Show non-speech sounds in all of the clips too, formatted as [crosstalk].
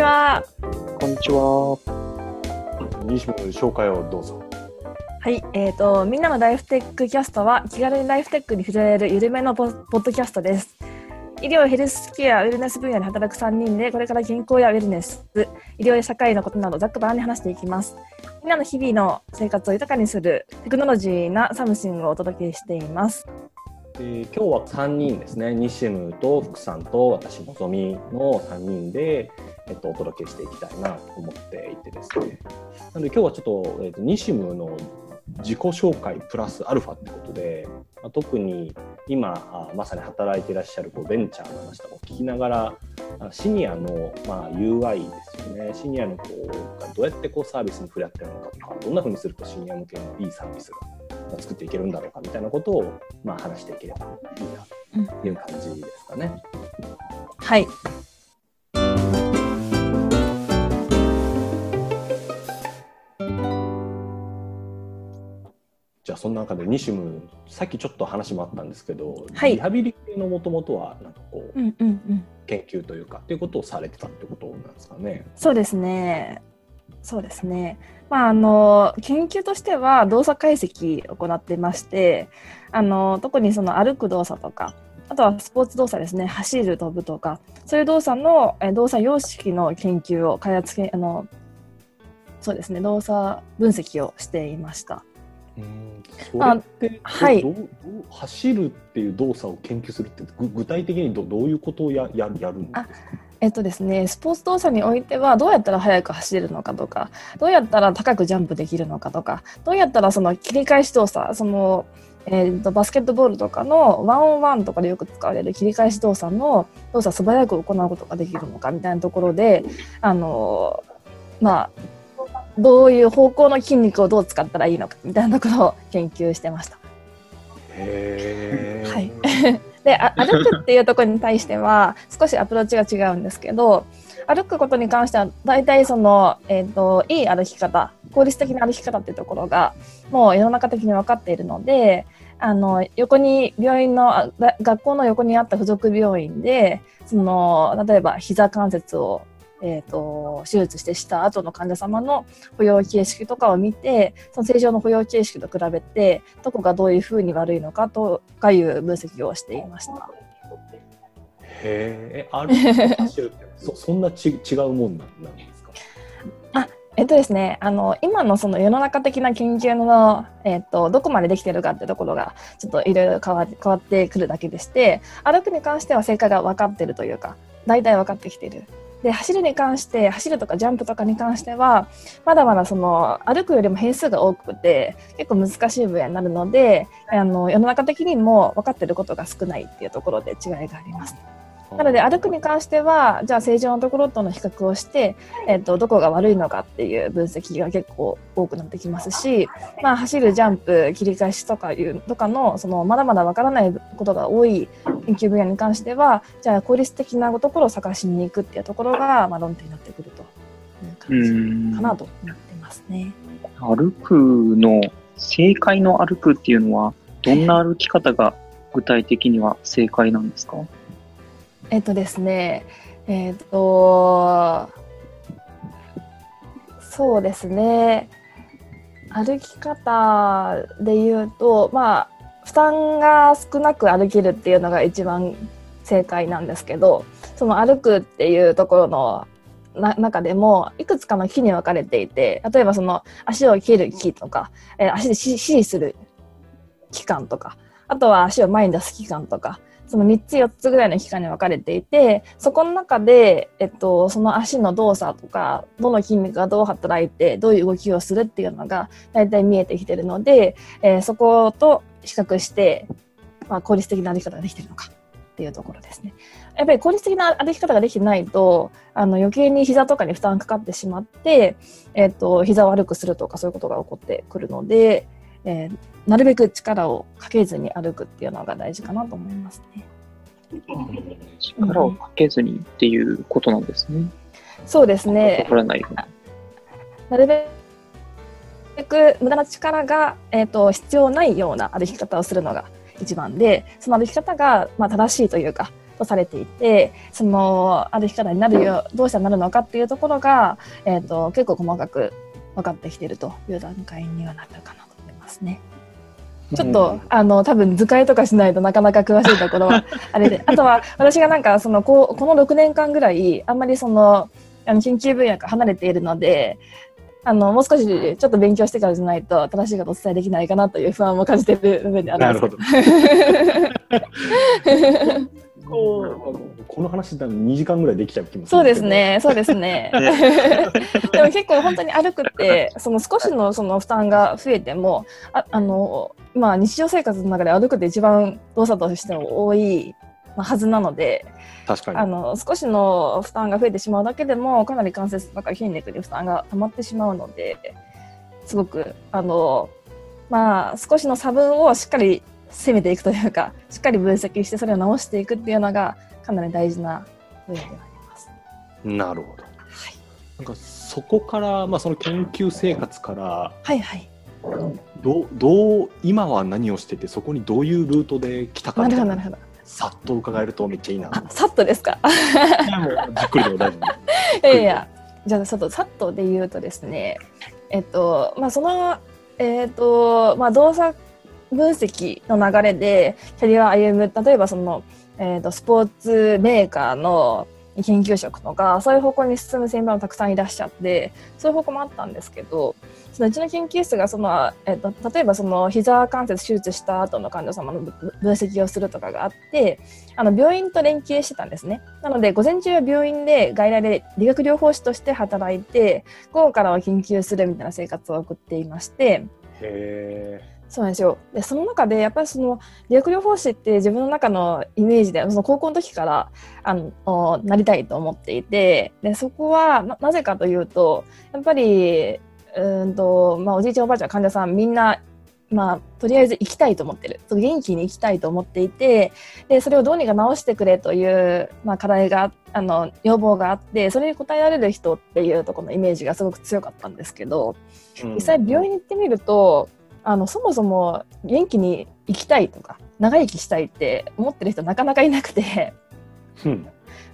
んにちは。こんにちは。こんにちは。西村紹介をどうぞ。はい、えっ、と、みんなのライフテックキャストは、気軽にライフテックに触れられる緩めのポポッドキャストです。医療、ヘルスケア、ウェルネス分野で働く3人で、これから健康やウェルネス、医療や社会のことなどざっくばらんに話していきます。みんなの日々の生活を豊かにするテクノロジーな something をお届けしています。えー今日は3人ですね。西村と福さんと私のぞみの3人で、えっと、お届けしていきたいなと思っていてですね。なので今日はちょっと,、えっと西村の自己紹介プラスアルファってことで、まあ、特に今あまさに働いていらっしゃるこうベンチャーの話とかを聞きながらあシニアの、まあ、UI ですよねシニアのこうがどうやってこうサービスに触れ合ってるのかとかどんなふうにするとシニア向けのいいサービスが作っていけるんだろうかみたいなことを、まあ、話していければいいなという感じですかね。はい。その中で西村さっきちょっと話もあったんですけど、はいリハビリ系のもともとはなんかこううんうんうん。研究というかっていうことをされてたってことなんですかね。そうですね。そうですね。まあ、あの、研究としては動作解析を行ってまして、あの、特にその歩く動作とか、あとはスポーツ動作ですね、走る、飛ぶとか、そういう動作の、え動作様式の研究を開発け、あの、そうですね、動作分析をしていました。うん。それってどはい走るっていう動作を研究するってぐ具体的にどどういうことをややるやるんですか？えっとですね、スポーツ動作においてはどうやったら速く走れるのかとかどうやったら高くジャンプできるのかとかどうやったらその切り返し動作その、えーとバスケットボールとかのワンオンワンとかでよく使われる切り返し動作の動作を素早く行うことができるのかみたいなところであのまあどういう方向の筋肉をどう使ったらいいのかみたいなところを研究してました。へーはい [laughs] であ歩くっていうところに対しては少しアプローチが違うんですけど歩くことに関しては大体その、えー、といい歩き方効率的な歩き方っていうところがもう世の中的に分かっているのであの横に病院の学校の横にあった付属病院でその例えば膝関節を、えー、と手術してした後の患者様の保養形式とかを見てその正常の保養形式と比べてどこがどういうふうに悪いのかとかいう分析をしていました。へえ歩くと走る [laughs] そそんなち違うもんなんですか？えっとですね、あの今のその世の中的な研究の、えっと、どこまでできてるかってところがちょっといろいろ変わ変わってくるだけでして歩くに関しては正解が分かってるというか大体分かってきてる。で走るに関して走るとかジャンプとかに関してはまだまだその歩くよりも変数が多くて結構難しい分野になるのであの世の中的にも分かってることが少ないっていうところで違いがあります。なので歩くに関してはじゃあ正常なところとの比較をして、えっとどこが悪いのかっていう分析が結構多くなってきますし、まあ、走るジャンプ切り返しとかいうとかのそのまだまだわからないことが多い研究分野に関してはじゃあ効率的なところを探しに行くっていうところが、まあ、論点になってくるという感じかなと思ってますね。歩くの、正解の歩くっていうのは、どんな歩き方が具体的には正解なんですか？えっとですね、えっと、そうですね、歩き方で言うと、まあ、負担が少なく歩けるっていうのが一番正解なんですけど、その歩くっていうところのな中でもいくつかの木に分かれていて例えばその足を切る木とか、えー足で指示する期間とかあとは足を前に出す期間とかその3つ4つぐらいの期間に分かれていてそこの中で、えっと、その足の動作とかどの筋肉がどう働いてどういう動きをするっていうのが大体見えてきてるので、えーそこと比較して、まあ、効率的な歩き方ができてるのかっていうところですね。やっぱり効率的な歩き方ができてないとあの余計に膝とかに負担かかってしまって、えっと膝を悪くするとかそういうことが起こってくるので、えーなるべく力をかけずに歩くっていうのが大事かなと思いますね。力をかけずにっていうことなんですね。そうですね。なるべく無駄な力が、えー、と必要ないような歩き方をするのが一番でその歩き方が、まあ、正しいというかとされていてその歩き方になるよどうしたらなるのかっていうところが、えーと、結構細かく分かってきているという段階にはなったかなと思いますね。ちょっと、うん、あの多分図解とかしないとなかなか詳しいところは [laughs] あれであとは私がなんかそのここの6年間ぐらいあんまりそのあの研究分野から離れているのであのもう少しちょっと勉強してからじゃないと正しいことお伝えできないかなという不安も感じている部分であるんですこの話だ2時間ぐらいできちゃう気もそうですね、そうですね。でも結構本当に歩くってその少しのその負担が増えてもああのまあ日常生活の中で歩くって一番動作としても多いはずなので確かに。あの少しの負担が増えてしまうだけでもかなり関節とか筋肉に負担が溜まってしまうのですごくあのまあ少しの差分をしっかり攻めていくというかしっかり分析してそれを直していくっていうのがかなり大事な分野ではあります。なるほど。はい、なんかそこから、まあ、その研究生活から、はいはい、どどう今は何をしててそこにどういうルートで来たかなるほどさっと伺えるとめっちゃいいな。さっとですか？じっくりでも大丈夫。[laughs] いやいや、じゃあちょっとさっとで言うとですね、えっとまあそのえっとまあ動作分析の流れでキャリアを歩む例えばそのえっとスポーツメーカーの研究職とかそういう方向に進む先輩もたくさんいらっしゃってそういう方向もあったんですけどそのうちの研究室がその、えーと、例えばその膝関節手術した後の患者様の分析をするとかがあってあの病院と連携してたんですね。なので午前中は病院で外来で理学療法士として働いて午後からは研究するみたいな生活を送っていまして。そうなんですよ。でその中でやっぱりその理学療法士って自分の中のイメージでその高校の時からあのなりたいと思っていてでそこはななぜかというとやっぱりうんと、まあ、おじいちゃんおばあちゃん患者さんみんなまあ、とりあえず行きたいと思ってる。元気に行きたいと思っていてでそれをどうにか直してくれという、まあ、課題があの要望があってそれに応えられる人っていうところのイメージがすごく強かったんですけど、うん、実際病院に行ってみるとあのそもそも元気に生きたいとか長生きしたいって思ってる人なかなかいなくて、うん、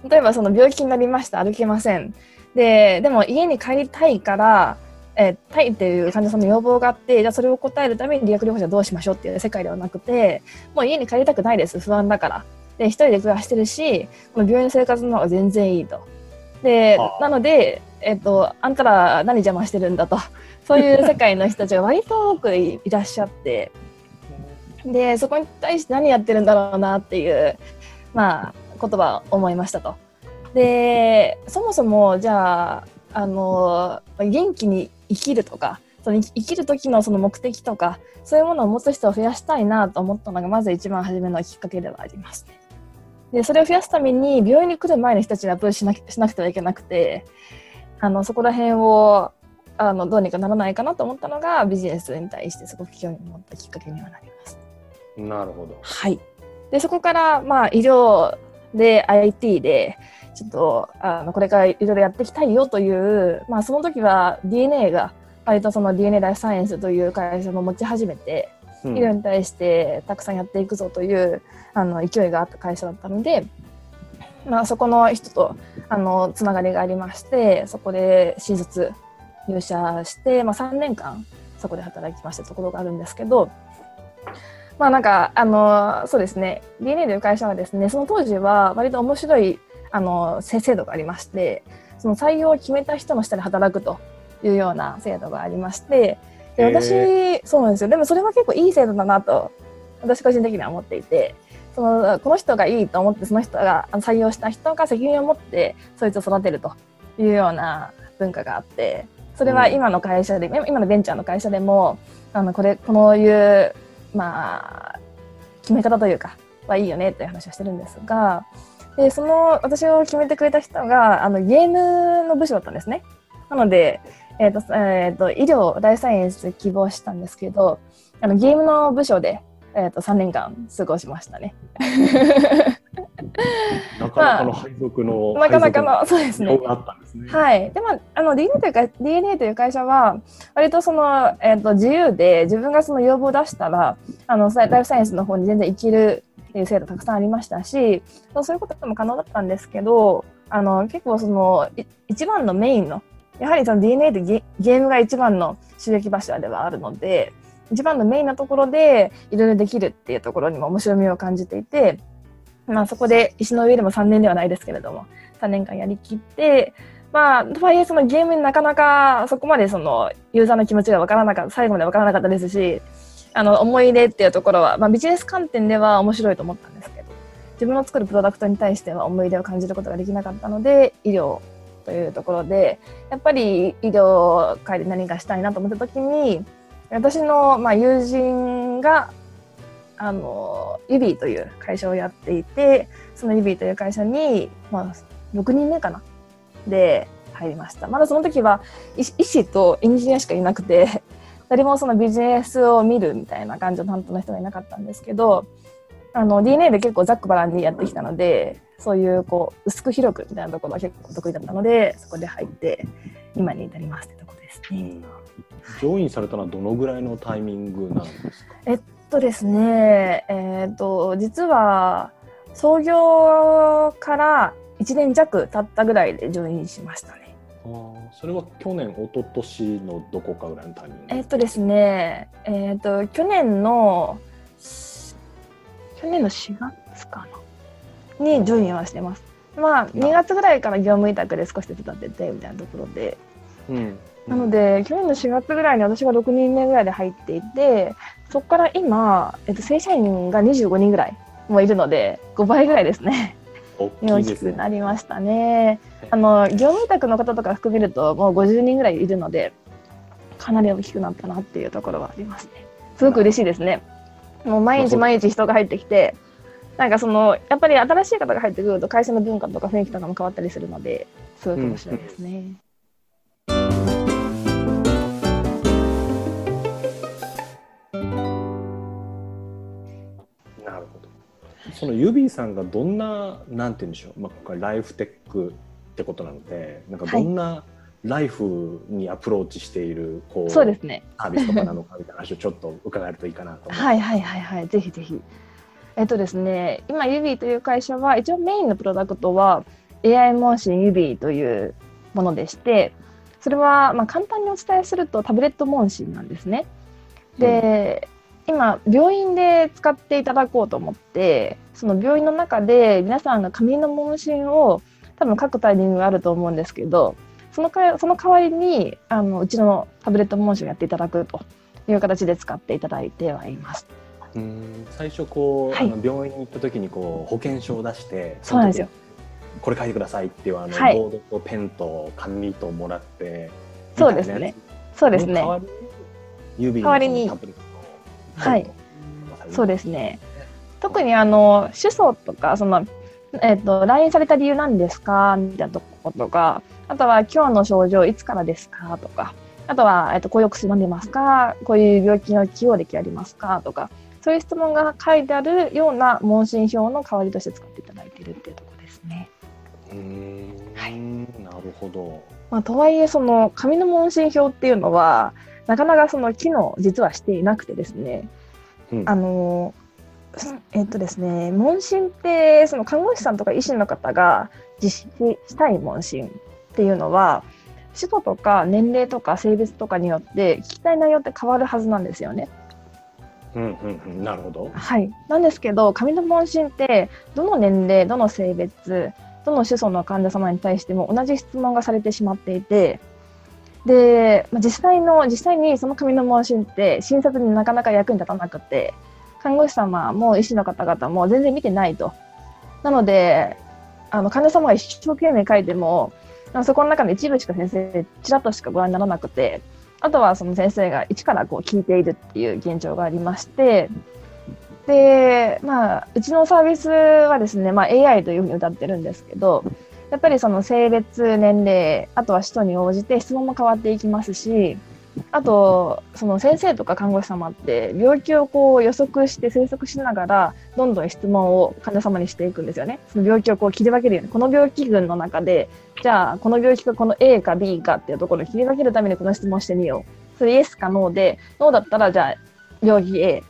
例えばその病気になりました歩けません。ででも家に帰りたいからえー、タイっていう患者さんの要望があってじゃあそれを答えるために理学療法士はどうしましょうっていう世界ではなくてもう家に帰りたくないです不安だから。で一人で暮らしてるしこの病院の生活の方が全然いいと。でなので、えーと、あんたら何邪魔してるんだとそういう世界の人たちが割と多くいらっしゃってでそこに対して何やってるんだろうなっていうまあ言葉を思いましたと。でそもそもじゃああの元気に生きるとかその生きる時のその目的とかそういうものを持つ人を増やしたいなと思ったのがまず一番初めのきっかけではあります。でそれを増やすために病院に来る前の人たちにアプローチしなしなくてはいけなくてあのそこら辺をあのどうにかならないかなと思ったのがビジネスに対してすごく興味を持ったきっかけにはなります。なるほど。はい。でそこからまあ医療で IT でちょっとあのこれからいろいろやっていきたいよという、まあ、その時は DNA が割とその DNA ライフサイエンスという会社も持ち始めて、医療に対してたくさんやっていくぞというあの勢いがあった会社だったので、まあ、そこの人とあのつながりがありましてそこで新卒入社して、まあ、3年間そこで働きましたところがあるんですけど。まあなんかあのそうですね DNA という会社はですねその当時は割と面白いあの制度がありましてその採用を決めた人の下で働くというような制度がありましてで私そうなんですよでもそれは結構いい制度だなと私個人的には思っていてそのこの人がいいと思ってその人が採用した人が責任を持ってそいつを育てるというような文化があってそれは今の会社で、うん、今のベンチャーの会社でもあのこれこのいうまあ決め方というかはいいよねっていう話をしてるんですがでその私を決めてくれた人があのゲームの部署だったんですね。なので、えーとえーと、医療ライフサイエンス希望したんですけどあのゲームの部署で、えーと、3年間過ごしましたね。[laughs] なかなかの配属の、まあ、なかなかのそうですね。はい。でもあの DNA というか DNA という会社は割とそのえっ、ー、と自由で自分がその要望を出したらあのライフサイエンスの方に全然生きるっていう制度たくさんありましたし、そういうことも可能だったんですけど、あの結構そのい一番のメインの、やはりその DNA でゲゲームが一番の収益柱ではあるので、一番のメインなところでいろいろできるっていうところにも面白みを感じていて、まあそこで石の上でも3年ではないですけれども、3年間やりきって、まあ、とはいえそのゲームになかなかそこまでそのユーザーの気持ちがわからなかった、最後までわからなかったですし、あの思い入れっていうところは、まあビジネス観点では面白いと思ったんですけど、自分の作るプロダクトに対しては思い入れを感じることができなかったので、医療というところで、やっぱり医療界で何かしたいなと思った時に、私のまあ友人が、あの、ユビーという会社をやっていて、そのユビーという会社に、まあ、6人目かなで入りました。まだその時は医医師とエンジニアしかいなくて、[laughs] 誰もそのビジネスを見るみたいな感じの担当の人がいなかったんですけど、あの DNA で結構ざっくばらんにやってきたので、そういうこう薄く広くみたいなところは結構得意だったので、そこで入って今に至りますってとこですね。ジョインされたのはどのぐらいのタイミングなんですか？えっとですね、えっと実は創業から1年弱経ったぐらいでジョインしましたね。あーそれは去年、一昨年のどこかぐらいのタイミング？えっとですね、えっと去年の去年の4月かな？にジョインはしてます。まあ2月ぐらいから業務委託で少し手伝っててみたいなところで、うん、なので去年の4月ぐらいに私が6人目ぐらいで入っていて、そこから今、えっと正社員が25人ぐらいもいるので5倍ぐらいですね。大大き。くなりましたね。あの業務委託の方とか含めるともう50人ぐらいいるのでかなり大きくなったなっていうところはありますね。すごく嬉しいですね。もう毎日毎日人が入ってきてなんかそのやっぱり新しい方が入ってくると会社の文化とか雰囲気とかも変わったりするのですごく面白いですね。なるそのユビーさんがどんな、なんて言うんでしょう、まあ、今回ライフテックってことなので、なんかどんなライフにアプローチしている、こう、そうですね。サービスとかなのかみたいな話をちょっと伺えるといいかなと。はいはいはいはい、ぜひぜひ。えっとですね、今、ユビーという会社は、一応メインのプロダクトは AI 問診ユビーというものでして、それはまあ簡単にお伝えするとタブレット問診なんですね。で、今、病院で使っていただこうと思って、その病院の中で皆さんが紙の問診を多分書くタイミングがあると思うんですけど、そのかその代わりにあのうちのタブレット問診をやっていただくという形で使っていただいてはいます。うん最初こう、はい。あの病院に行った時にこう保険証を出してそうなんですよ。これ書いてくださいっていうあの、はい。ボードとペンと紙ともらってそうですね。そうですね。の代。わりに指代わりに。タブレット。をはい。そうですね。特にあの主訴とかそのえっ、と LINE された理由なんですか？みたいなところとか、あとは今日の症状いつからですか？とか、あとはえっ、とこういうお薬飲んでますか、こういう病気の起用歴ありますか？とか、そういう質問が書いてあるような問診票の代わりとして使っていただいているっていうところですね。うーん。はい。なるほど。まあ、とはいえその紙の問診票っていうのはなかなかその機能実はしていなくてですね、うん。あのえっとですね問診ってその看護師さんとか医師の方が実施したい問診っていうのは首都とか年齢とか性別とかによって聞きたい内容って変わるはずなんですよね。うんうんうん。なるほど。はい、なんですけど紙の問診ってどの年齢どの性別どの主訴の患者様に対しても同じ質問がされてしまっていてで、まあ実際の実際にその紙の問診って診察になかなか役に立たなくて看護師様も医師の方々も全然見てないと。なのであの患者様が一生懸命書いてもそこの中の一部しか先生ちらっとしかご覧にならなくてあとはその先生が一からこう聞いているっていう現状がありましてで、まあ、うちのサービスはですね、まあ、AI というふうに歌ってるんですけど、やっぱりその性別、年齢、あとは人に応じて質問も変わっていきますし、あと、その先生とか看護師様って病気をこう予測して推測しながら、どんどん質問を患者様にしていくんですよね。その病気をこう切り分けるように、この病気群の中で、じゃあ、この病気がこの A か B かっていうところを切り分けるためにこの質問してみよう。それイエスかノーで、ノーだったら、じゃあ、病気 A。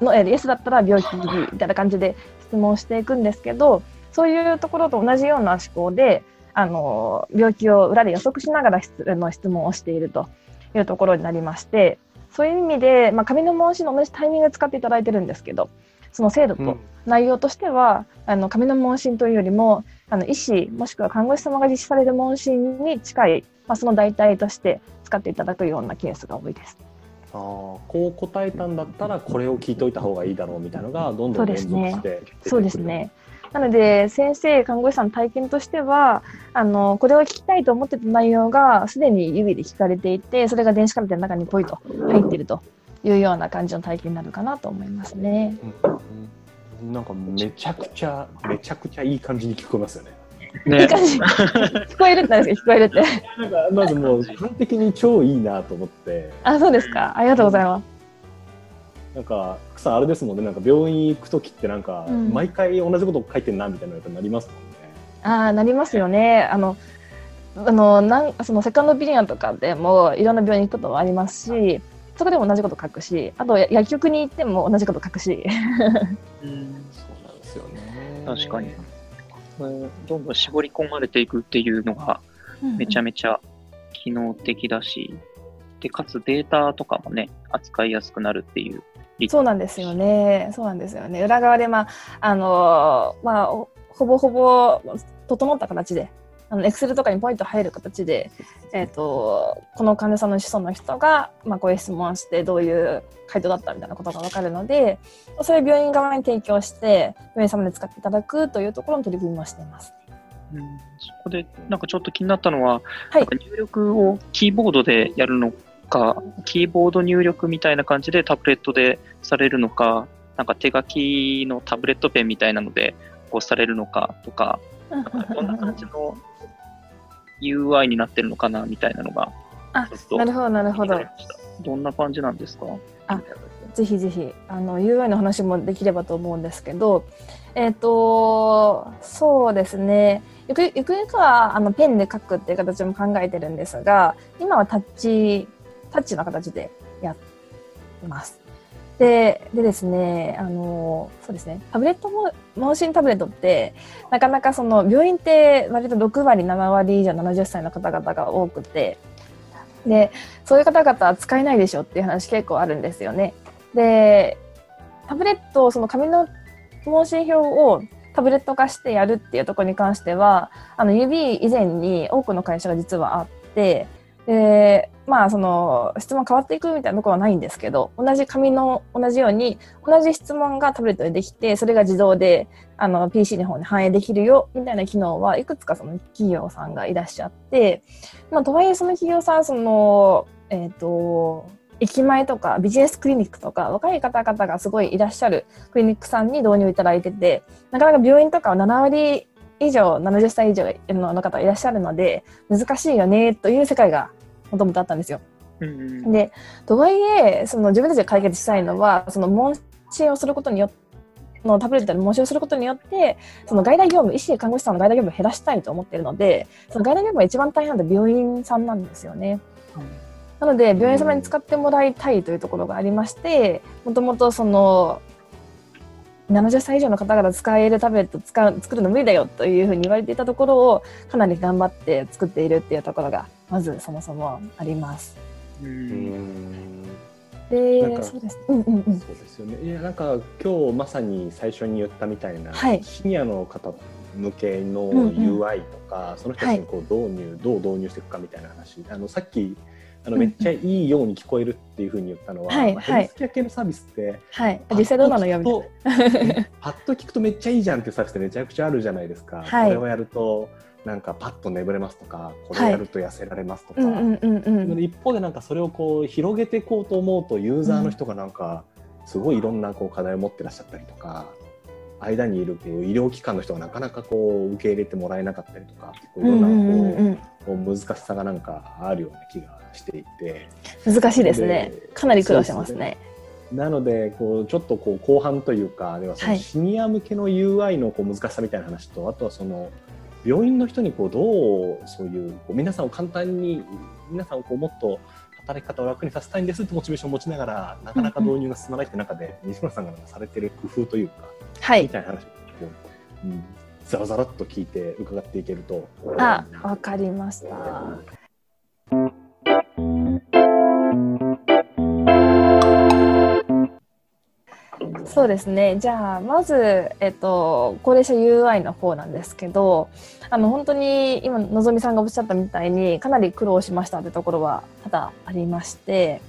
のえイエスだったら病気 B みたいな感じで質問していくんですけどそういうところと同じような思考であの病気を裏で予測しながら質の質問をしているというところになりましてそういう意味で、まあ、紙の問診の同じタイミングで使っていただいてるんですけどその制度と内容としては、うん、あの紙の問診というよりもあの医師もしくは看護師様が実施される問診に近い、まあ、その代替として使っていただくようなケースが多いです。あこう答えたんだったらこれを聞いといた方がいいだろうみたいなのがどんどん連続してそうですね。なので先生看護師さんの体験としてはあのこれを聞きたいと思ってた内容がすでに指で聞かれていてそれが電子カルテの中にポイと入っているというような感じの体験になるかなと思いますね。うん、なんかめちゃくちゃめちゃくちゃいい感じに聞こえますよね。ね、いい感じ [laughs] 聞こえるって何ですか？聞こえるって。なんかまずもう完璧に超いいなと思って。あそうですかありがとうございます。なんかさあれですもんね。なんか病院行く時ってなんか、毎回同じこと書いてんなみたいなのなりますもんね。ああなりますよね。あのあのなんそのセカンドビリオンとかでもいろんな病院行くこともありますし。そこでも同じこと書くしあと薬局に行っても同じこと書くし。うん。そうなんですよね。確かに。どんどん絞り込まれていくっていうのがめちゃめちゃ機能的だし、うんうん、でかつデータとかもね扱いやすくなるっていうそうなんですよね。そうなんですよね。裏側でまああのまあほぼほぼ整った形であの、エクセルとかにポイント入る形で、えっ、ー、と、この患者さんの子孫の人が、まあ、こういう質問してどういう回答だったみたいなことがわかるので、それを病院側に提供して、病院様で使っていただくというところの取り組みもしています。うん、そこで、なんかちょっと気になったのは、はい、入力をキーボードでやるのか、キーボード入力みたいな感じでタブレットでされるのか、なんか手書きのタブレットペンみたいなのでこうされるのかとか、どんな感じの UI になってるのかなみたいなのが。あ、なるほど、なるほど。どんな感じなんですか？あぜひぜひあの UI の話もできればと思うんですけど、えっ、ー、と、そうですね。ゆくゆくゆくはあのペンで書くっていう形も考えてるんですが、今はタッチ、タッチの形でやってます。で、でですね、あの、そうですね、タブレットも、問診タブレットって、なかなかその、病院って割と6割、7割以上70歳の方々が多くて、で、そういう方々は使えないでしょっていう話結構あるんですよね。で、タブレット、その紙の問診票をタブレット化してやるっていうところに関しては、あの、指以前に多くの会社が実はあって、で、まあ、その、質問変わっていくみたいなところはないんですけど、同じ紙の、同じように、同じ質問がタブレットでできて、それが自動で、あの、PC の方に反映できるよ、みたいな機能はいくつかその企業さんがいらっしゃって、まあ、とはいえその企業さん、その、えっ、ー、と、駅前とかビジネスクリニックとか若い方々がすごいいらっしゃるクリニックさんに導入いただいてて、なかなか病院とかは7割以上、70歳以上の方いらっしゃるので、難しいよね、という世界がもともとあったんですよ。うんうん、でとはいえその自分たちが解決したいのはその問診をすることによってのタブレットで問診をすることによってその外来業務医師看護師さんの外来業務を減らしたいと思っているのでその外来業務が一番大変なのは病院さんなんですよね。うん、なので病院様に使ってもらいたいというところがありましてもともとその70歳以上の方々使えるタブレット使う作るの無理だよというふうに言われていたところをかなり頑張って作っているっていうところがまずそもそもあります。うんで、そうです。うんうんうん。そうですよね。いや、なんか今日まさに最初に言ったみたいな、はい、シニアの方向けの UI とか、うんうん、その人たちにこう導入、はい、どう導入していくかみたいな話。あのさっきあのめっちゃいいように聞こえるっていうふうに言ったのは、はいまあ、ヘルスケア系のサービスって、はい、実際どうなのよみたいな。[laughs] パッと聞くとめっちゃいいじゃんっていうサービスってめちゃくちゃあるじゃないですか。はい、これをやるとなんかパッと眠れますとかこれやると痩せられますとか、一方でなんかそれをこう広げていこうと思うとユーザーの人がなんかすごいいろんなこう課題を持ってらっしゃったりとか間にいるこう医療機関の人がなかなかこう受け入れてもらえなかったりとかいろんなこう難しさがなんかあるような気がしていて難しいですねかなり苦労してますね。なのでこうちょっとこう後半というかではそのシニア向けの UI のこう難しさみたいな話と、あとはその病院の人にこうどうそういうこう皆さんを簡単に皆さんをこうもっと働き方を楽にさせたいんですってモチベーションを持ちながらなかなか導入が進まないって中で、西村さんがされてる工夫というか、はいみたいな話を、うん、ざらざらっと聞いて伺っていけると。あわかりました。そうですね。じゃあ、まず、えっと、高齢者 UI の方なんですけど、あの、本当に今、のぞみさんがおっしゃったみたいに、かなり苦労しましたってところは多々ありまして、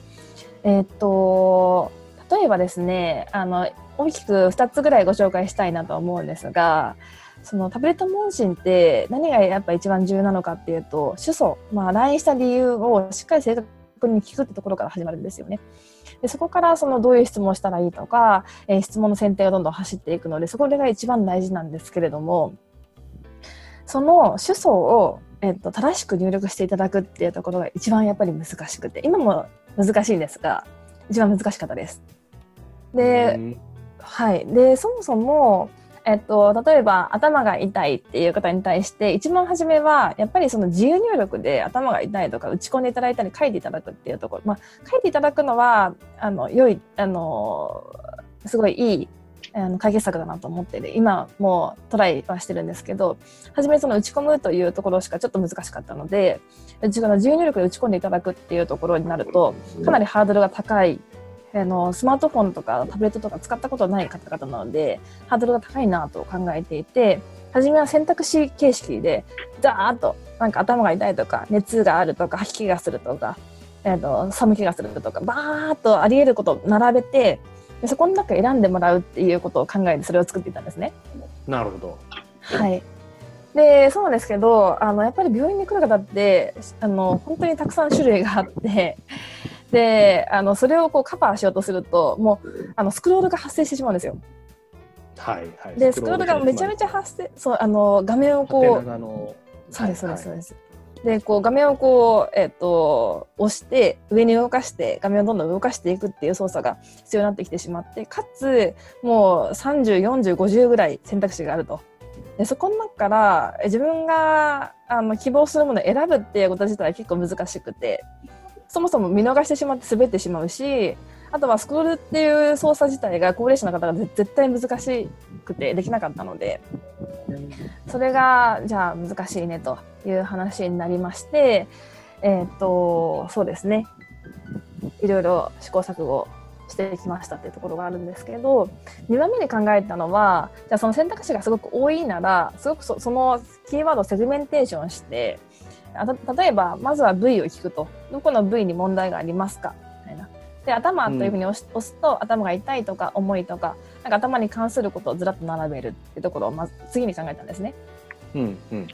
えっと、例えばですね、あの、大きく2つぐらいご紹介したいなと思うんですが、そのタブレット問診って何がやっぱ一番重要なのかっていうと、主訴、まあ、来した理由をしっかり正確に聞くってところから始まるんですよね。でそこからそのどういう質問をしたらいいとか、えー質問の選定がどんどん走っていくので、そこが一番大事なんですけれども、その主訴を、えっと正しく入力していただくっていうところが一番やっぱり難しくて、今も難しいんですが、一番難しかったです。で、うんはい。で、そもそも、えっと、例えば頭が痛いっていう方に対して、一番初めは、やっぱりその自由入力で頭が痛いとか打ち込んでいただいたり書いていただくっていうところ、まあ、書いていただくのは、あの、良い、あの、すごいいい、あの解決策だなと思ってて、今もうトライはしてるんですけど、初めその打ち込むというところしかちょっと難しかったので、自由入力で打ち込んでいただくっていうところになると、かなりハードルが高いあのスマートフォンとかタブレットとか使ったことない方々なのでハードルが高いなと考えていて初めは選択肢形式でザーッとなんか頭が痛いとか熱があるとか吐き気がするとか、えー、と寒気がするとかバーッとあり得ることを並べてでそこの中選んでもらうっていうことを考えてそれを作っていたんですね。なるほど。はいでそうなんですけどあのやっぱり病院に来る方ってあの本当にたくさん種類があってであのそれをこうカバーしようとするともうあのスクロールが発生してしまうんですよ。はいはい。でスクロールがめちゃめちゃ発生そうあの画面をこ縦うそうですそうですそうはいです。でこう画面をこう、えっと押して上に動かして画面をどんどん動かしていくっていう操作が必要になってきてしまってかつもう304050ぐらい選択肢があると。でそこの中からえ自分があの希望するものを選ぶっていうこと自体は結構難しくてそもそも見逃してしまって滑ってしまうしあとはスクロールっていう操作自体が高齢者の方が絶対難しくてできなかったのでそれがじゃあ難しいねという話になりましてえっ、とそうですね。いろいろ試行錯誤してきましたっていうところがあるんですけど2番目に考えたのはじゃあその選択肢がすごく多いならすごくそそのキーワードをセグメンテーションしてあた例えばまずは部位を聞くと。どこの部位に問題がありますか？みたいな。で頭というふうに押し,、押すと頭が痛いとか重いとかなんか頭に関することをずらっと並べるっていうところをまず次に考えたんですね。うんうん。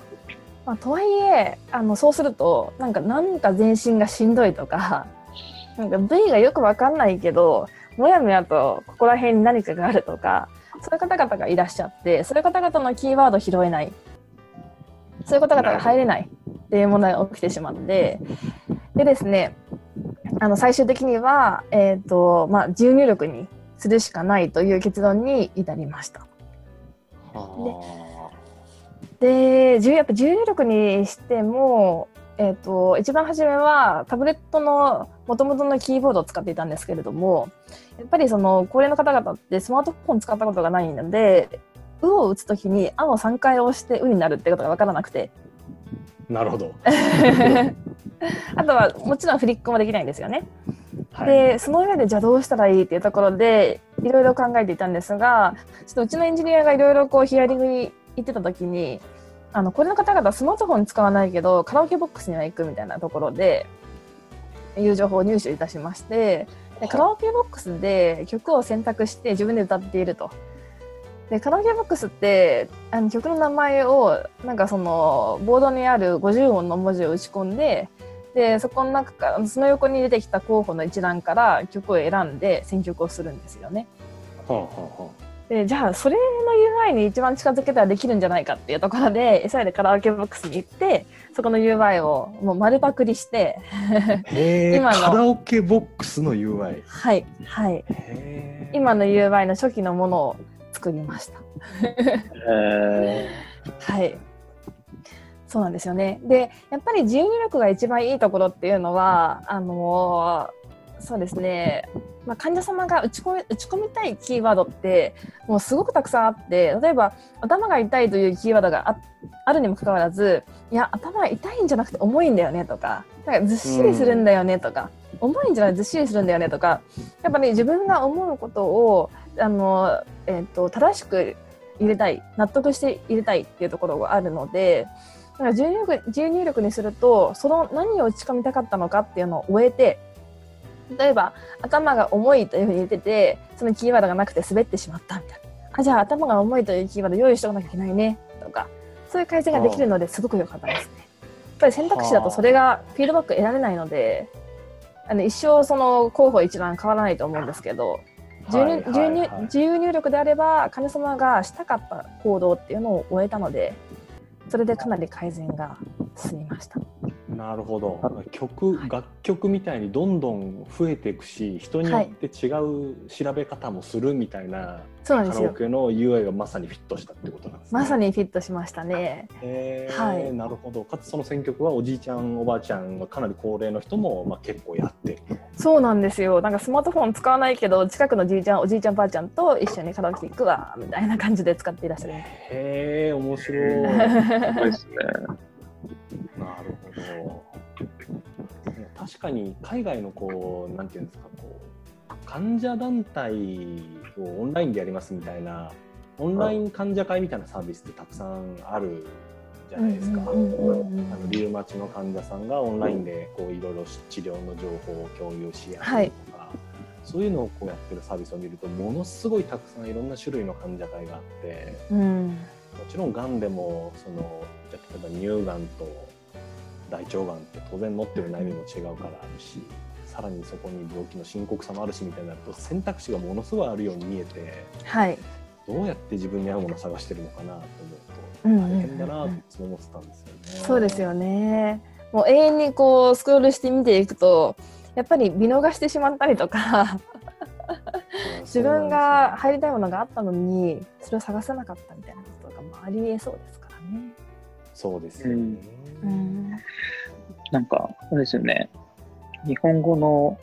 まあ、とはいえあのそうするとなんかなんか全身がしんどいとか [laughs] なんか部位がよくわかんないけどもやもやとここら辺に何かがあるとかそういう方々がいらっしゃってそういう方々のキーワードを拾えない。そういう方々が入れないっていう問題が起きてしまってでですねあの最終的には、えーとまあ、自由入力にするしかないという結論に至りました。はで自由やっぱ自由入力にしても、えー、と一番初めはタブレットの元々のキーボードを使っていたんですけれどもやっぱりその高齢の方々ってスマートフォン使ったことがないので「う」を打つときに「あ」を3回押して「う」になるってことが分からなくてあ。なるほど。[laughs] あとはもちろんフリックもできないんですよね。はい。でその上でじゃあどうしたらいいっていうところでいろいろ考えていたんですがちょっとうちのエンジニアがいろいろこうヒアリングに行ってた時にあのこれの方々スマートフォン使わないけどカラオケボックスには行くみたいなところでいう情報を入手いたしましてでカラオケボックスで曲を選択して自分で歌っていると。でカラオケボックスってあの曲の名前をなんかそのボードにある50音の文字を打ち込んででそこの中からその横に出てきた候補の一覧から曲を選んで選曲をするんですよね。はあはあはでじゃあそれの UI に一番近づけたらできるんじゃないかっていうところで急いでカラオケボックスに行ってそこの UI をもう丸パクリして。[laughs] 今のカラオケボックスの UI。はいはい。今の UI の初期のものを作りました。えはい。そうなんですよね。で、やっぱり自由入力が一番いいところっていうのは、あのそうですね、まあ、患者様が打ち込み打ち込みたいキーワードってもうすごくたくさんあって例えば頭が痛いというキーワードがああるにもかかわらずいや頭痛いんじゃなくて重いんだよねとかなんかずっしりするんだよねとか、重いんじゃないずっしりするんだよねとかやっぱ、ね、自分が思うことをあの、えーと、正しく入れたい納得して入れたいっていうところがあるのでだから自由入力自由入力にするとその何を打ち込みたかったのかっていうのを終えて例えば頭が重いというふうに言っててそのキーワードがなくて滑ってしまったみたいなあじゃあ頭が重いというキーワード用意しておかなきゃいけないねとかそういう改善ができるのですごく良かったですね。やっぱり選択肢だとそれがフィードバック得られないのであの一生その候補一覧変わらないと思うんですけど自由,、自由入力であれば神様がしたかった行動っていうのを終えたのでそれでかなり改善が進みました。なるほど。曲、はい、楽曲みたいにどんどん増えていくし人によって違う調べ方もするみたいな、そうなんですよ。カラオケの UI がまさにフィットしたってことなんですね。まさにフィットしましたね。へえ、はい、なるほど。かつその選曲はおじいちゃんおばあちゃんがかなり高齢の人も、まあ、結構やってそうなんですよ。なんかスマートフォン使わないけど近くのじいちゃんおじいちゃんばあちゃんと一緒にカラオケ行くわみたいな感じで使っていらっしゃる。へえ面白い。[laughs] ですね。なるほど確かに海外のこうなんていうんですかこう患者団体をオンラインでやりますみたいなオンライン患者会みたいなサービスってたくさんあるじゃないですか。あのリウマチの患者さんがオンラインでこういろいろ治療の情報を共有し合うとか、はい、そういうのをこうやってるサービスを見るとものすごいたくさんいろんな種類の患者会があって、うん、もちろんがんでもその例えば乳がんと大腸がんって当然持ってる悩みも違うからあるしさらにそこに病気の深刻さもあるしみたいになると選択肢がものすごいあるように見えて、はい、どうやって自分に合うものを探してるのかなと思うと大変だなと思ってたんですよね。そうですよねもう永遠にこうスクロールして見ていくとやっぱり見逃してしまったりとか自分が入りたいものがあったのにそれを探せなかったみたいなことがありえそうですからね。そうですよね。うん、なんか、あれですよね。日本語の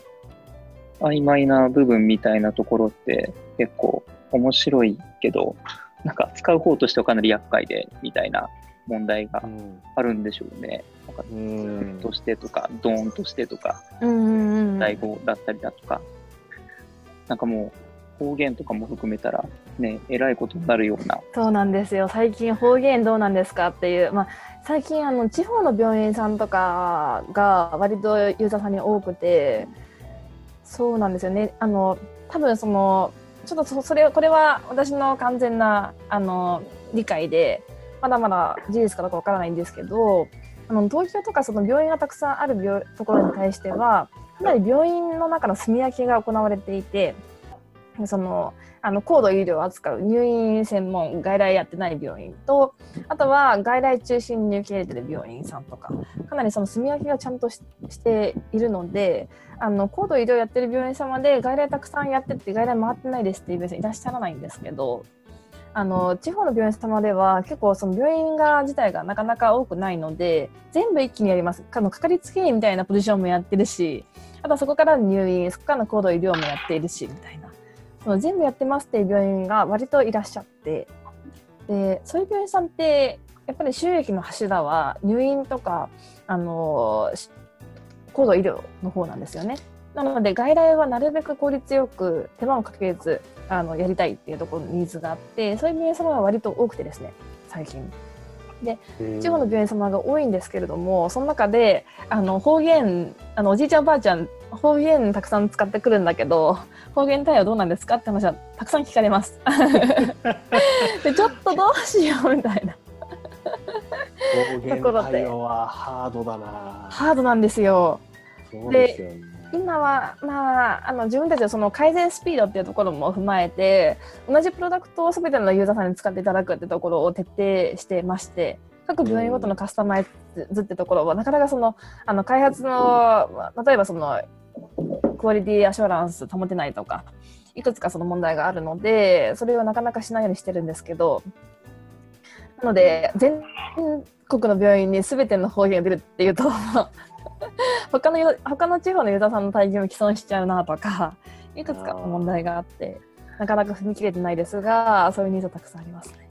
曖昧な部分みたいなところって結構面白いけど、なんか使う方としてはかなり厄介でみたいな問題があるんでしょうね。なんか、ずっとしてとか、ドーンとしてとか、第語だったりだとか、なんかもう方言とかも含めたら、ね、えらいことになるような。そうなんですよ。最近方言どうなんですかっていう、まあ、最近あの地方の病院さんとかが割とユーザーさんに多くて、そうなんですよね。あの、多分その、ちょっとそれ、これは私の完全な、あの、理解で、まだまだ事実かどうかわからないんですけど、あの東京とかその病院がたくさんある病ところに対しては、かなり病院の中の住み分けが行われていて、そのあの高度医療を扱う入院専門外来やってない病院とあとは外来中心に受け入れてる病院さんとかかなりその住み分けがちゃんとしているのであの高度医療やってる病院様で外来たくさんやってて外来回ってないですっていう病院さんいらっしゃらないんですけどあの地方の病院様では結構その病院が自体がなかなか多くないので全部一気にやります。あのかかりつけ医みたいなポジションもやってるしあとそこから入院そこからの高度医療もやっているしみたいな。その全部やってますっていう病院が割といらっしゃってでそういう病院さんってやっぱり収益の柱は入院とかあの高度医療の方なんですよね。なので外来はなるべく効率よく手間をかけずあのやりたいっていうところのニーズがあってそういう病院様が割と多くてですね最近。で地方の病院様が多いんですけれどもその中であの方言あのおじいちゃんおばあちゃん方言たくさん使ってくるんだけど方言対応どうなんですかって話はたくさん聞かれます。[laughs] でちょっとどうしようみたいな。方言対応はハードだな。ハードなんですよ。で、今は、まあ、あの自分たちのその改善スピードっていうところも踏まえて同じプロダクトを全てのユーザーさんに使っていただくってところを徹底してまして各病院ごとのカスタマイズってところはなかなかそのあの開発の例えばそのクオリティアシュアランス保てないとかいくつかその問題があるのでそれをなかなかしないようにしてるんですけどなので全国の病院に全ての方言が出るっていうと [laughs] 他の他の地方のユーザーさんの体験を既存しちゃうなとかいくつか問題があってなかなか踏み切れてないですがそういうニーズたくさんありますね。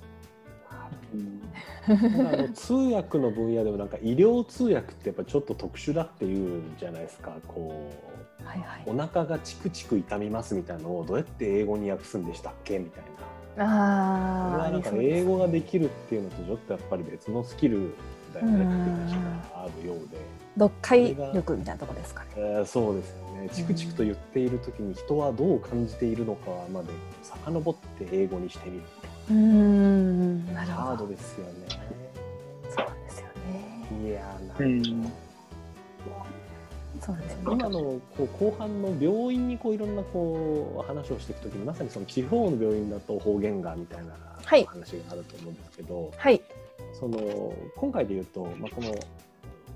通訳の分野でもなんか医療通訳ってやっぱちょっと特殊だっていうじゃないですかこう、はいはい、お腹がチクチク痛みますみたいなのをどうやって英語に訳すんでしたっけみたいな。あなんか英語ができるっていうのとちょっとやっぱり別のスキルだよねっていう話があるようで。読解力みたいなところですかね。えー、そうですよね。チクチクと言っている時に人はどう感じているのかまで遡って英語にしてみる。うんなるほど。ハードですよね。そうですよね。いやなるほど。そうですね、今のこう後半の病院にこういろんなこう話をしていくときにまさにその地方の病院だと方言がみたいな話があると思うんですけど、はい、その今回で言うと、まあ、この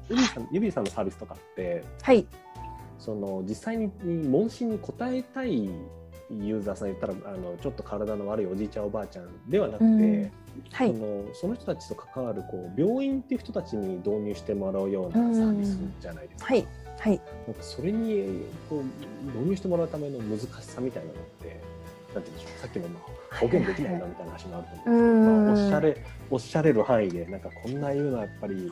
ユビーさんユビーさんのサービスとかって、はい、その実際に問診に答えたいユーザーさん言ったらあのちょっと体の悪いおじいちゃんおばあちゃんではなくて、うん。はい、そのその人たちと関わるこう病院っていう人たちに導入してもらうようなサービスじゃないですか。はいはい、なんかそれにこう導入してもらうための難しさみたいなのってなんて言うんでしょうさっきのまあ保険できないなみたいな話もあると思うんですけど、まあ、おっしゃれおっしゃれる範囲でなんかこんな言うのはやっぱり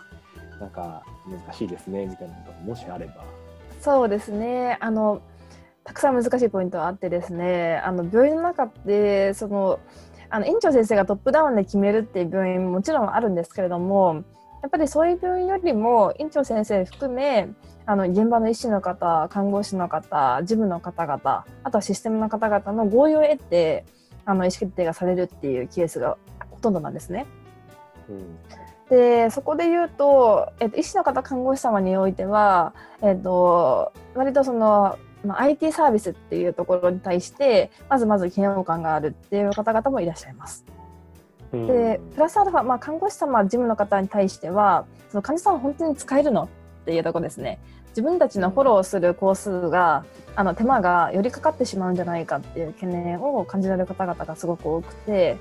なんか難しいですねみたいなことがもしあれば。そうですね。あのたくさん難しいポイントはあってですね。あの病院の中ってそのあの院長先生がトップダウンで決めるっていう病院ももちろんあるんですけれどもやっぱりそういう病院よりも院長先生含めあの現場の医師の方看護師の方事務の方々あとはシステムの方々の合意を得てあの意思決定がされるっていうケースがほとんどなんですね。うん、でそこで言うと、えっと、医師の方看護師様においては、えっと、割とそのまあ、IT サービスっていうところに対してまずまず嫌悪感があるっていう方々もいらっしゃいます。でプラスアルファ、まあ、看護師様事務の方に対してはその患者さん本当に使えるのっていうところですね。自分たちのフォローする工数があの手間がよりかかってしまうんじゃないかっていう懸念を感じられる方々がすごく多くて、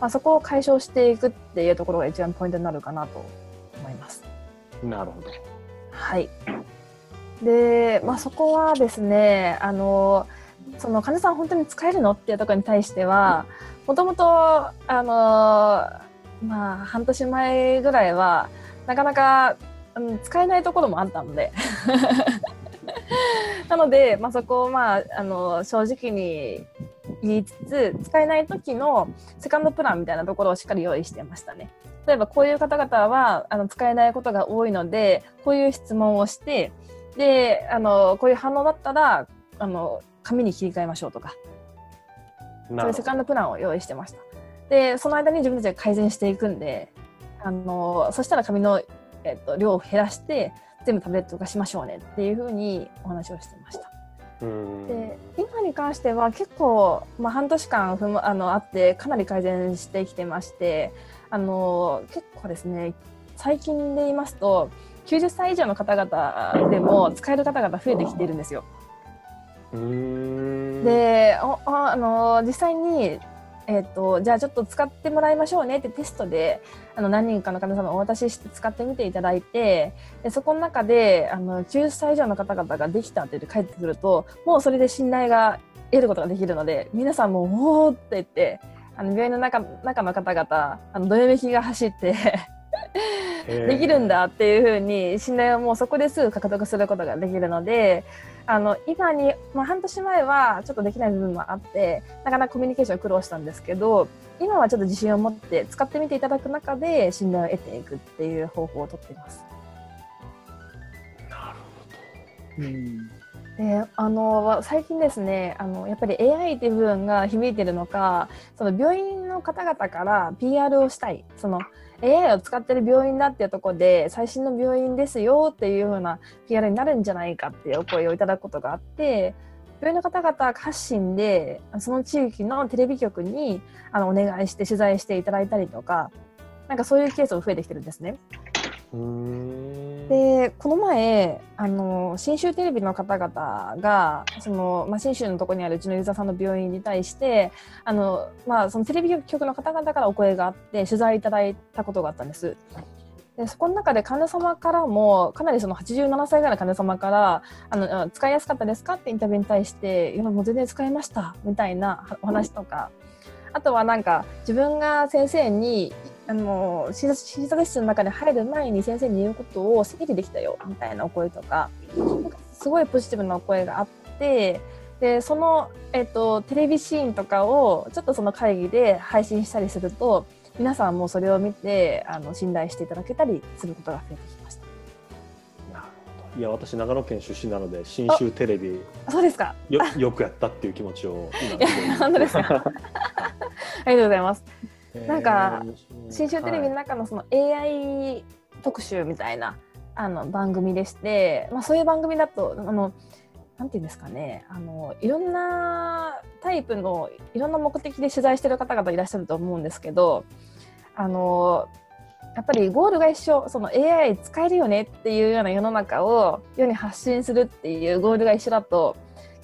まあ、そこを解消していくっていうところが一番ポイントになるかなと思います。なるほど。はい。で、まあ、そこはですねあのその患者さん本当に使えるのっていうところに対してはもともとあのまあ半年前ぐらいはなかなか、うん、使えないところもあったので [laughs] なので、まあ、そこを、まあ、あの正直に言いつつ使えない時のセカンドプランみたいなところをしっかり用意してましたね。例えばこういう方々はあの使えないことが多いのでこういう質問をしてであのこういう反応だったらあの紙に切り替えましょうとかそういうセカンドプランを用意してました。でその間に自分たちが改善していくんであのそしたら紙の、えっと、量を減らして全部タブレット化しましょうねっていうふうにお話をしてました。で今に関しては結構、まあ、半年間ふあのあってかなり改善してきてましてあの結構ですね最近で言いますと90歳以上の方々でも使える方々増えてきているんですよ。であの実際に、えーと、じゃあちょっと使ってもらいましょうねってテストであの何人かの患者様お渡しして使ってみていただいてでそこの中であの90歳以上の方々ができたって言って帰ってくるともうそれで信頼が得ることができるので皆さんもおおって言ってあの病院の中中の方々あのどよめきが走って [laughs] [laughs] できるんだっていうふうに信頼をもうそこですぐ獲得することができるのであの今に、まあ、半年前はちょっとできない部分もあってなかなかコミュニケーション苦労したんですけど今はちょっと自信を持って使ってみていただく中で信頼を得ていくっていう方法をとっています。なるほど、うんであの最近ですねあのやっぱり AI っていう部分が響いてるのかその病院の方々から PR をしたいその AI を使ってる病院だっていうとこで最新の病院ですよっていうような PR になるんじゃないかっていうお声をいただくことがあって病院の方々発信でその地域のテレビ局にあのお願いして取材していただいたりとかなんかそういうケースも増えてきてるんですね。でこの前あの信州テレビの方々がその、まあ、信州のところにあるうちのユーザーさんの病院に対してあの、まあ、そのテレビ局の方々からお声があって取材いただいたことがあったんです。でそこの中で患者様からもかなりその87歳ぐらいの患者様からあの使いやすかったですかってインタビューに対して「いやもう全然使いました」みたいなお話とか、あとはなんか自分が先生にあの診察室の中に入る前に先生に言うことを整理できたよみたいなお声とかすごいポジティブなお声があってでその、えっと、テレビシーンとかをちょっとその会議で配信したりすると皆さんもそれを見てあの信頼していただけたりすることが増えてきました。なるほどいや私長野県出身なので信州テレビそうですかよよくやったっていう気持ちを今本当ですか [laughs] ありがとうございます。なんか信州テレビの中のその AI 特集みたいなあの番組でして、まあ、そういう番組だとあのなんていうんですかねあのいろんなタイプのいろんな目的で取材してる方々いらっしゃると思うんですけどあのやっぱりゴールが一緒その AI 使えるよねっていうような世の中を世に発信するっていうゴールが一緒だと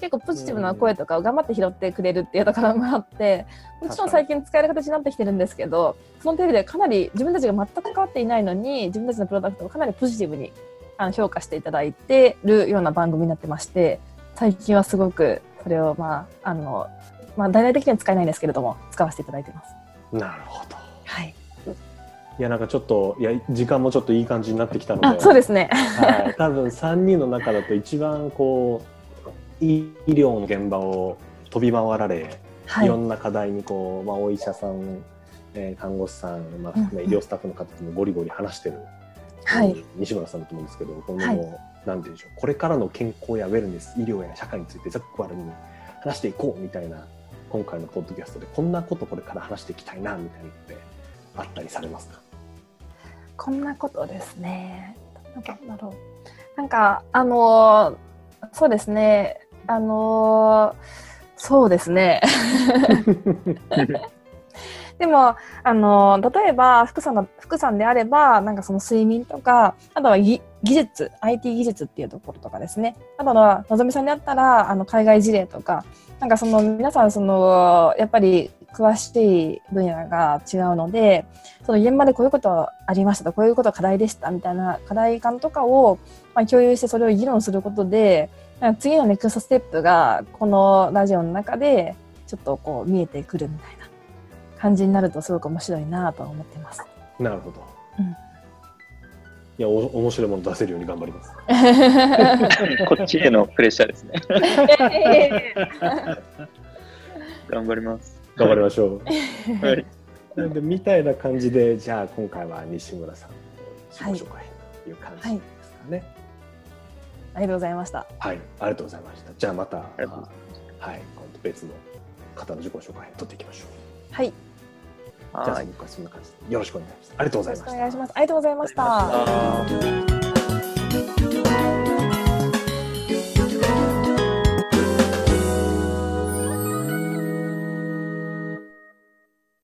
結構ポジティブな声とかを頑張って拾ってくれるっていうところもあってもちろん最近使える形になってきてるんですけどそのテレビでかなり自分たちが全く関わっていないのに自分たちのプロダクトをかなりポジティブにあの評価していただいてるような番組になってまして最近はすごくそれをまああのまあ大々的には使えないんですけれども使わせていただいてます。なるほど。はい。いやなんかちょっといや時間もちょっといい感じになってきたので、そうですね。はい。多分三人の中だと一番こう医療の現場を飛び回られ、はい、いろんな課題にこうまあお医者さん、えー、看護師さんまあ含め医療スタッフの方ともゴリゴリ話してる。はい、西村さんだと思うんですけど、この、はい、なんて言うんでしょう、これからの健康やウェルネス、医療や社会についてざっくばらに話していこうみたいな、今回のポッドキャストで、こんなことこれから話していきたいなみたいなのってあったりされますか？こんなことですね。なんだろう。なんか、あのー、そうですね。あのー、そうですね。[laughs] でも、あの、例えば、福さんの、福さんであれば、なんかその睡眠とか、あとは技術、IT 技術っていうところとかですね。あとは、のぞみさんであったら、あの、海外事例とか、なんかその、皆さん、その、やっぱり、詳しい分野が違うので、その現場でこういうことありましたと、こういうこと課題でしたみたいな課題感とかを、まあ、共有してそれを議論することで、次のネクストステップがこのラジオの中でちょっとこう見えてくるみたいな感じになるとすごく面白いなと思ってます。なるほど。うん、いやお面白いもの出せるように頑張ります。[laughs] こっちへのプレッシャーですね。頑張ります。頑張りましょう。はい。なんでみたいな感じでじゃあ今回は西村さんの自己紹介という感じですかね、はい。ありがとうございました。はい、ありがとうございました。じゃあまた、はい、今度別の方の自己紹介取っていきましょう。はい。じゃあ、今回そんな感じでよろしくお願いします。ありがとうございました。お願いします。ありがとうございました。